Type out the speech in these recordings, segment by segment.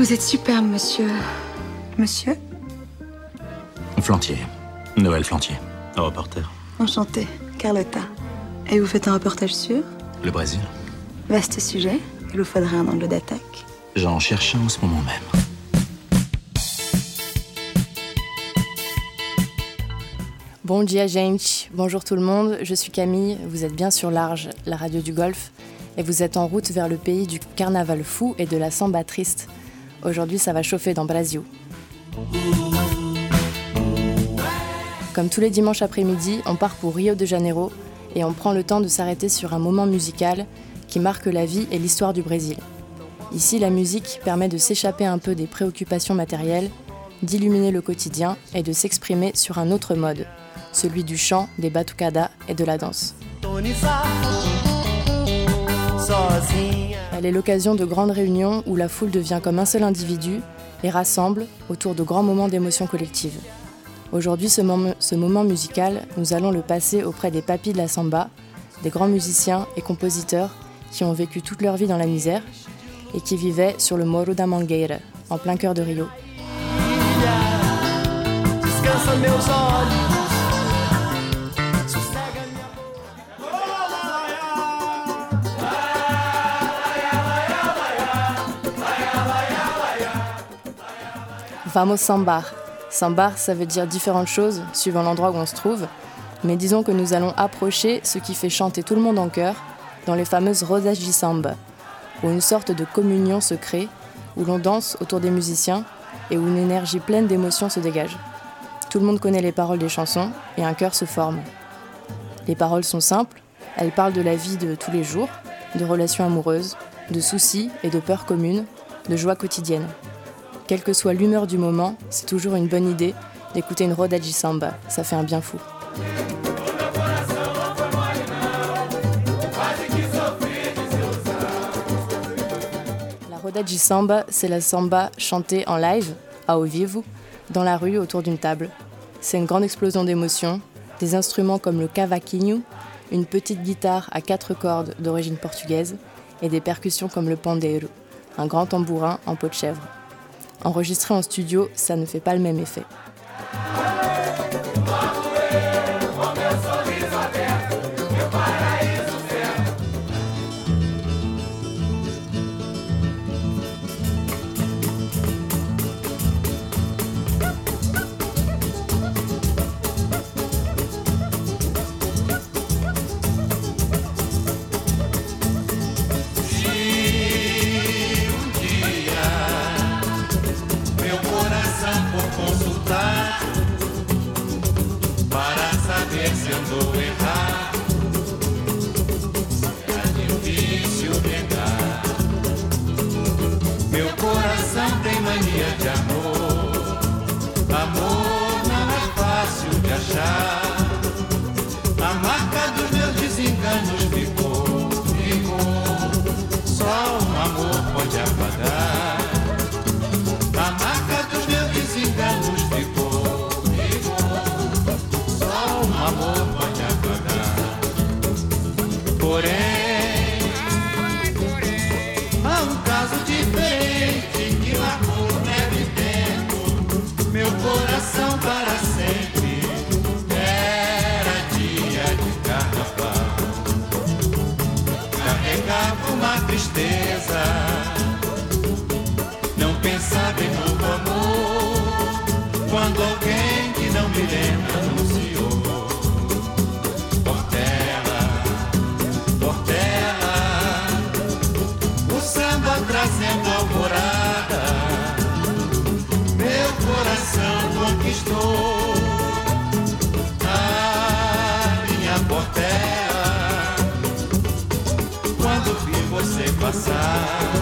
Vous êtes superbe, monsieur. Monsieur Flantier. Noël Flantier. Reporter. Enchanté. Carlotta. Et vous faites un reportage sur Le Brésil. Vaste sujet. Il vous faudrait un angle d'attaque. J'en cherche un en ce moment même. Bon dia, gente. Bonjour tout le monde. Je suis Camille. Vous êtes bien sur Large, la radio du Golfe. Et vous êtes en route vers le pays du carnaval fou et de la samba triste. Aujourd'hui, ça va chauffer dans Brasil. Comme tous les dimanches après-midi, on part pour Rio de Janeiro et on prend le temps de s'arrêter sur un moment musical qui marque la vie et l'histoire du Brésil. Ici, la musique permet de s'échapper un peu des préoccupations matérielles, d'illuminer le quotidien et de s'exprimer sur un autre mode, celui du chant, des batucadas et de la danse. Elle est l'occasion de grandes réunions où la foule devient comme un seul individu et rassemble autour de grands moments d'émotion collective. Aujourd'hui, ce, moment, musical, nous allons le passer auprès des papis de la samba, des grands musiciens et compositeurs qui ont vécu toute leur vie dans la misère et qui vivaient sur le Morro da Mangueira, en plein cœur de Rio. Vamos sambar. Sambar, ça veut dire différentes choses suivant l'endroit où on se trouve, mais disons que nous allons approcher ce qui fait chanter tout le monde en chœur dans les fameuses Rosas de Samba, où une sorte de communion se crée, où l'on danse autour des musiciens et où une énergie pleine d'émotions se dégage. Tout le monde connaît les paroles des chansons et un chœur se forme. Les paroles sont simples, elles parlent de la vie de tous les jours, de relations amoureuses, de soucis et de peurs communes, de joie quotidienne. Quelle que soit l'humeur du moment, c'est toujours une bonne idée d'écouter une roda de samba, ça fait un bien fou. La roda de samba, c'est la samba chantée en live, à au vivo, dans la rue autour d'une table. C'est une grande explosion d'émotions, des instruments comme le cavaquinho, une petite guitare à quatre cordes d'origine portugaise et des percussions comme le pandeiro, un grand tambourin en peau de chèvre. Enregistré en studio, ça ne fait pas le même effet. down conquistou A minha portela Quando vi você passar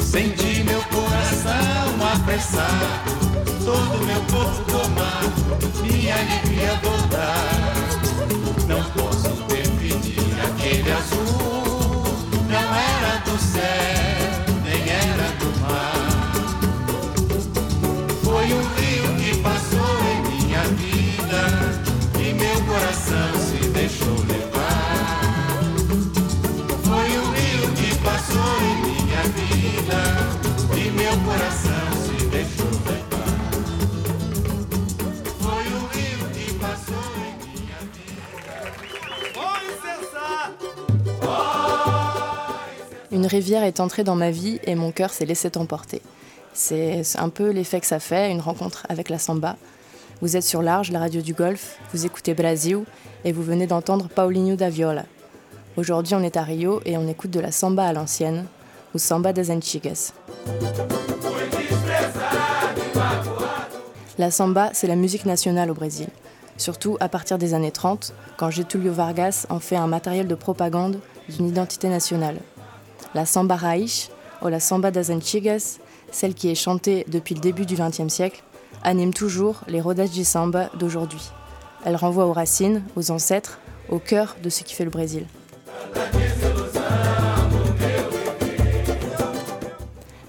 Senti meu coração apressar, todo meu corpo tomar, minha alegria voltar. Não posso definir aquele azul, não era do céu, nem era do mar. Une rivière est entrée dans ma vie et mon cœur s'est laissé emporter. C'est un peu l'effet que ça fait, une rencontre avec la samba. Vous êtes sur Large, la radio du Golfe, vous écoutez Brasil et vous venez d'entendre Paulinho da Viola. Aujourd'hui, on est à Rio et on écoute de la samba à l'ancienne, ou samba das antigas. La samba, c'est la musique nationale au Brésil, surtout à partir des années 30, quand Getúlio Vargas en fait un matériel de propagande d'une identité nationale. La samba raiz, ou la samba das antigas, celle qui est chantée depuis le début du XXe siècle, anime toujours les rodas de samba d'aujourd'hui. Elle renvoie aux racines, aux ancêtres, au cœur de ce qui fait le Brésil.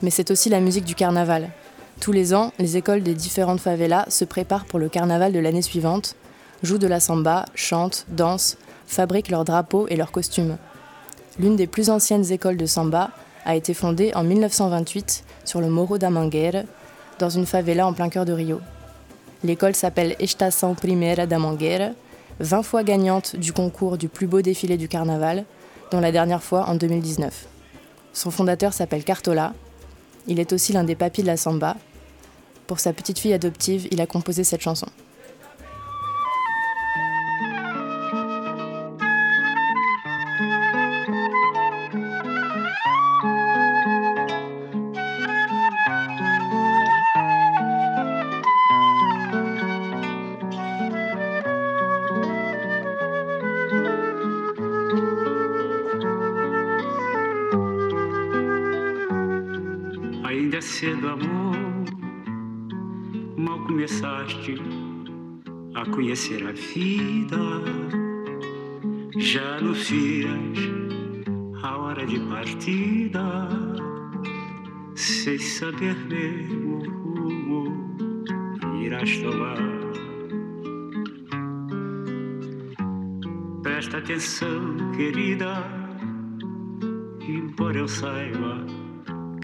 Mais c'est aussi la musique du carnaval. Tous les ans, les écoles des différentes favelas se préparent pour le carnaval de l'année suivante, jouent de la samba, chantent, dansent, fabriquent leurs drapeaux et leurs costumes. L'une des plus anciennes écoles de samba a été fondée en 1928 sur le Morro da Mangueira, dans une favela en plein cœur de Rio. L'école s'appelle Estação Primeira da Mangueira, 20 fois gagnante du concours du plus beau défilé du carnaval, dont la dernière fois en 2019. Son fondateur s'appelle Cartola. Il est aussi l'un des papis de la samba. Pour sa petite fille adoptive, il a composé cette chanson. É cedo, amor, mal começaste a conhecer a vida. Já anuncias a hora de partida, sem saber mesmo o rumo irás tomar. Presta atenção, querida, embora eu saiba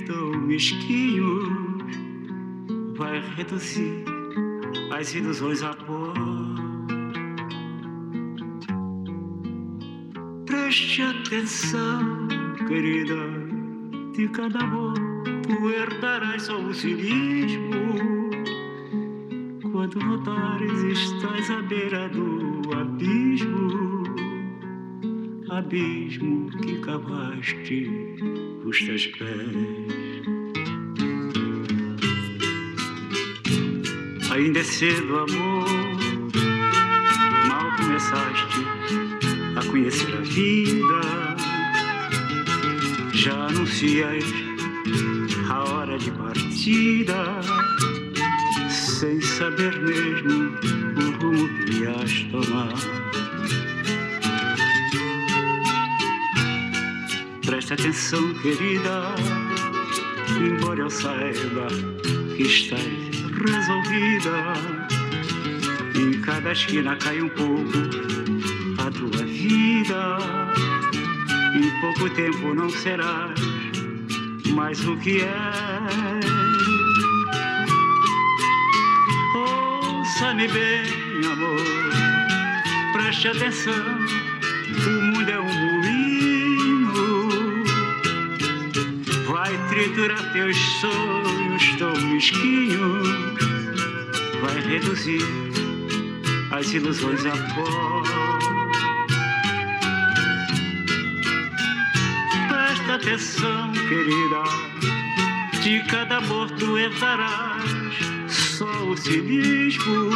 tão mesquinhos, vai reduzir as ilusões a pó. Preste atenção, querida, de cada amor tu herdarás só o cinismo. Quando notares estás à beira do abismo, abismo que cavaste pés. Ainda é cedo, amor, mal começaste a conhecer a vida. Já anuncias a hora de partida, sem saber mesmo o rumo que ias tomar. Presta atenção, querida, embora eu saiba que estás resolvida. Em cada esquina cai um pouco a tua vida. Em pouco tempo não serás mais o que é. Ouça-me bem, amor, preste atenção. O mundo é um triturar teus sonhos tão mesquinhos, vai reduzir as ilusões a pó. Presta atenção, querida, de cada amor tu herdarás só o cinismo.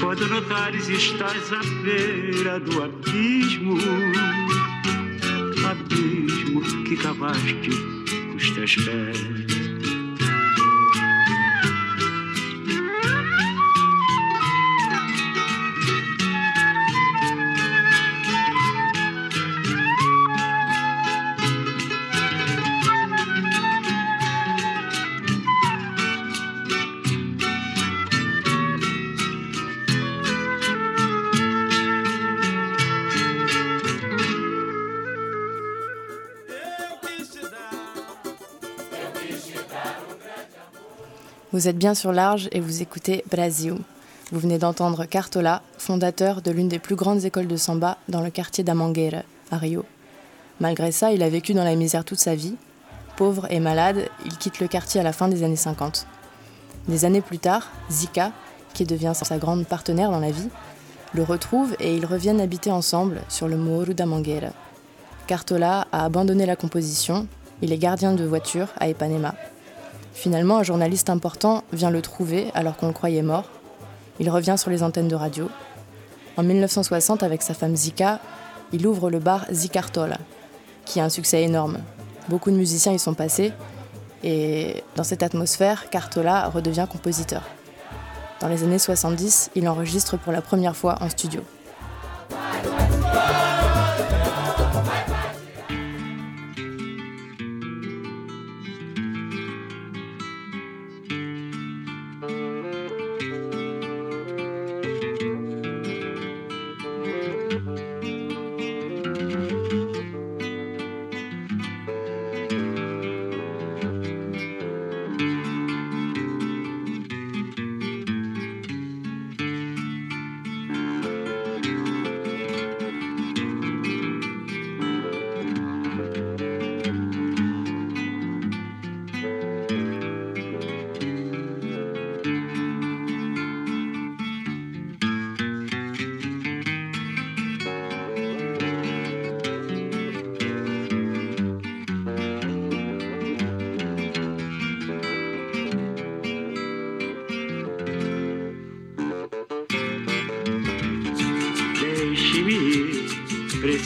Quando notares estás à beira do abismo, abismo que cavaste cashback. Vous êtes bien sur large et vous écoutez Brasil. Vous venez d'entendre Cartola, fondateur de l'une des plus grandes écoles de samba dans le quartier d'Amangueira, à Rio. Malgré ça, il a vécu dans la misère toute sa vie. Pauvre et malade, il quitte le quartier à la fin des années 50. Des années plus tard, Zika, qui devient sa grande partenaire dans la vie, le retrouve et ils reviennent habiter ensemble sur le Morro d'Amangueira. Cartola a abandonné la composition, il est gardien de voiture à Ipanema. Finalement, un journaliste important vient le trouver alors qu'on le croyait mort. Il revient sur les antennes de radio. En 1960, avec sa femme Zika, il ouvre le bar Zicartola, qui a un succès énorme. Beaucoup de musiciens y sont passés, et dans cette atmosphère, Cartola redevient compositeur. Dans les années 70, il enregistre pour la première fois en studio.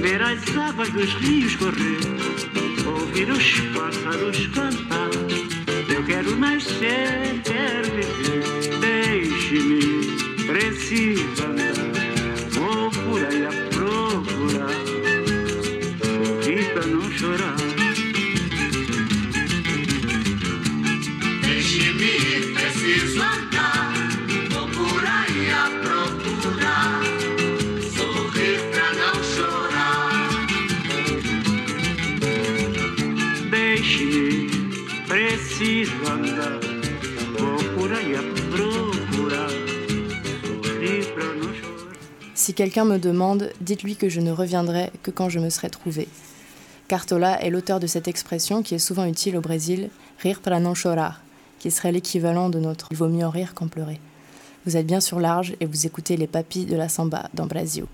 Ver as águas dos rios correr, ouvir os pássaros cantar. Eu quero nascer, quero viver, deixe-me, preciso andar. Si quelqu'un me demande, dites-lui que je ne reviendrai que quand je me serai trouvé. Cartola est l'auteur de cette expression qui est souvent utile au Brésil, rire para non chorar, qui serait l'équivalent de notre il vaut mieux en rire qu'en pleurer. Vous êtes bien sur large et vous écoutez les papis de la samba dans Brasil.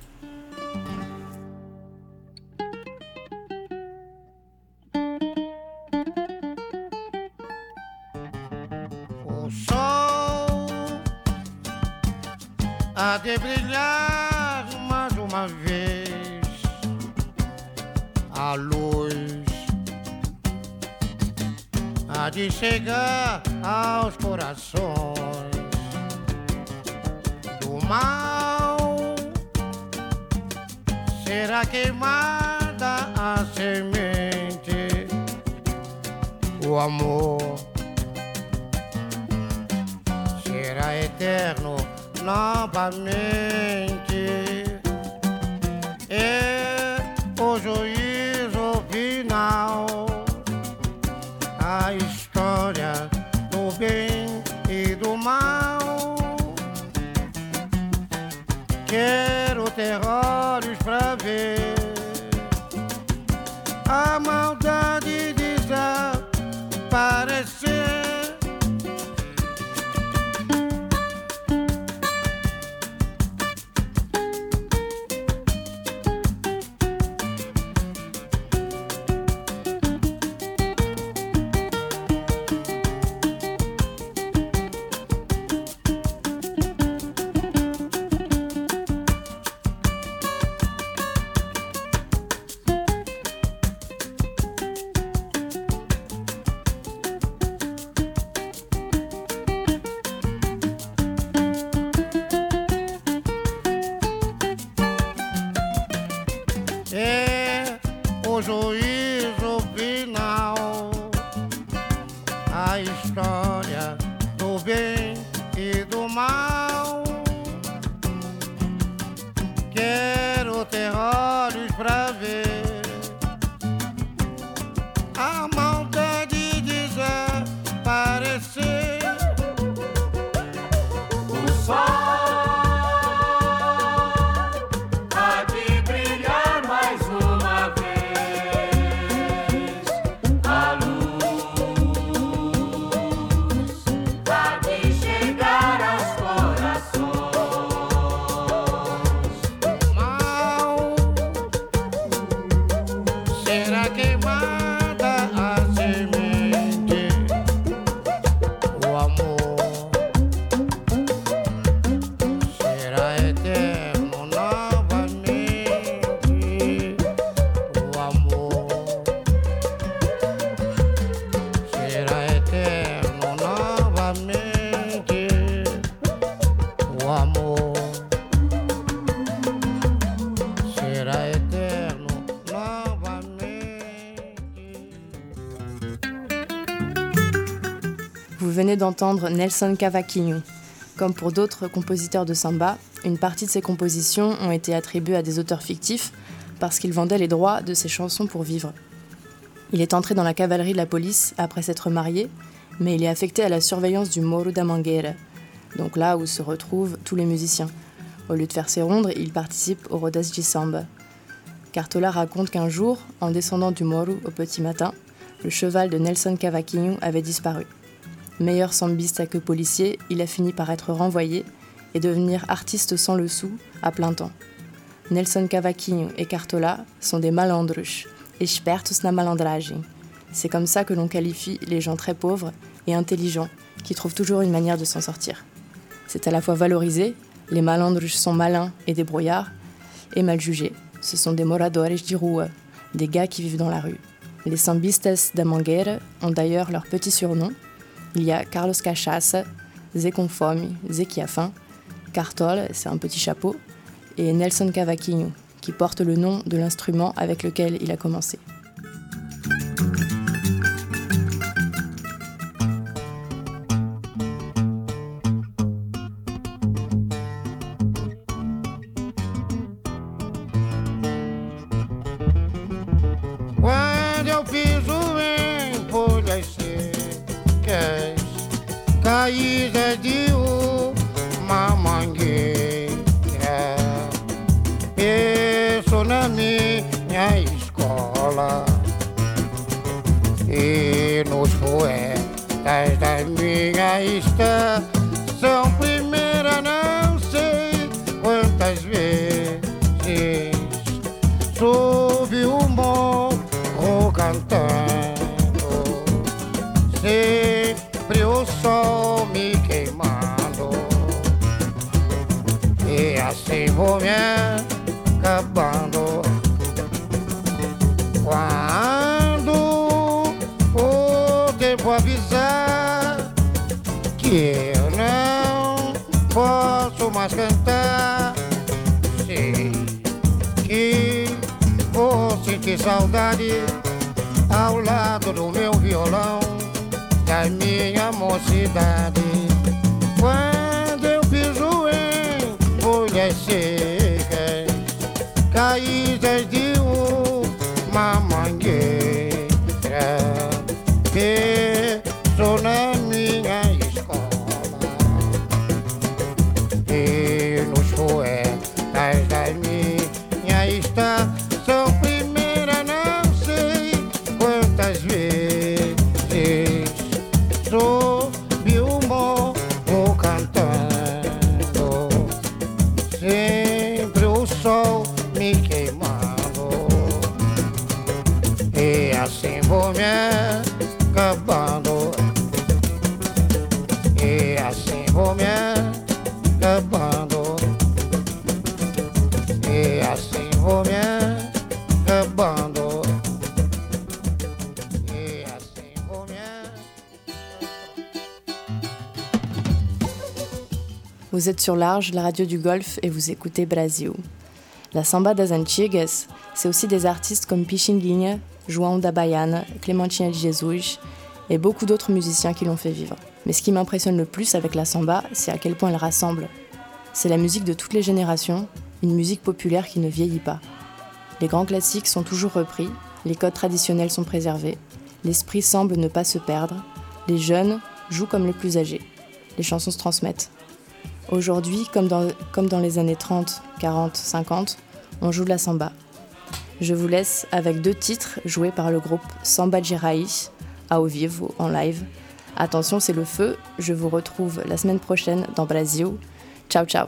Há de chegar aos corações do mal. Será queimada a semente, o amor será eterno novamente. É o juízo quero ter olhos pra ver a maldade de desaparecer. D'entendre Nelson Cavaquinho. Comme pour d'autres compositeurs de samba, une partie de ses compositions ont été attribuées à des auteurs fictifs parce qu'ils vendaient les droits de ses chansons pour vivre. Il est entré dans la cavalerie de la police après s'être marié, mais il est affecté à la surveillance du Moro da donc là où se retrouvent tous les musiciens. Au lieu de faire ses rondes, il participe au Rodas de Samba. Cartola raconte qu'un jour, en descendant du Moro au petit matin, le cheval de Nelson Cavaquinho avait disparu. Meilleur sambiste que policier, il a fini par être renvoyé et devenir artiste sans le sou à plein temps. Nelson Cavaquinho et Cartola sont des malandros, espertos na malandragem. C'est comme ça que l'on qualifie les gens très pauvres et intelligents qui trouvent toujours une manière de s'en sortir. C'est à la fois valorisé, les malandros sont malins et débrouillards, et mal jugés. Ce sont des moradores de rua, des gars qui vivent dans la rue. Les sambistas da Mangueira ont d'ailleurs leur petit surnom. Il y a Carlos Cachaça, Zé Conforme, Zé qui a faim, Cartol, c'est un petit chapeau, et Nelson Cavaquinho, qui porte le nom de l'instrument avec lequel il a commencé. De uma mangueira, penso na minha escola. E nos poetas da minha estação sentir saudade ao lado do meu violão da minha mocidade. Quando eu piso em folhas Vous êtes sur Large, la radio du Golfe, et vous écoutez Brasil. La samba das antigas, c'est aussi des artistes comme Pichinguinha, João da Baiana, Clementina de Jesus et beaucoup d'autres musiciens qui l'ont fait vivre. Mais ce qui m'impressionne le plus avec la samba, c'est à quel point elle rassemble. C'est la musique de toutes les générations, une musique populaire qui ne vieillit pas. Les grands classiques sont toujours repris, les codes traditionnels sont préservés, l'esprit semble ne pas se perdre, les jeunes jouent comme les plus âgés, les chansons se transmettent. Aujourd'hui, comme dans, les années 30, 40, 50, on joue de la samba. Je vous laisse avec deux titres joués par le groupe Samba Jirai, à au vivo, en live. Attention, c'est le feu. Je vous retrouve la semaine prochaine dans Brasil. Ciao, ciao.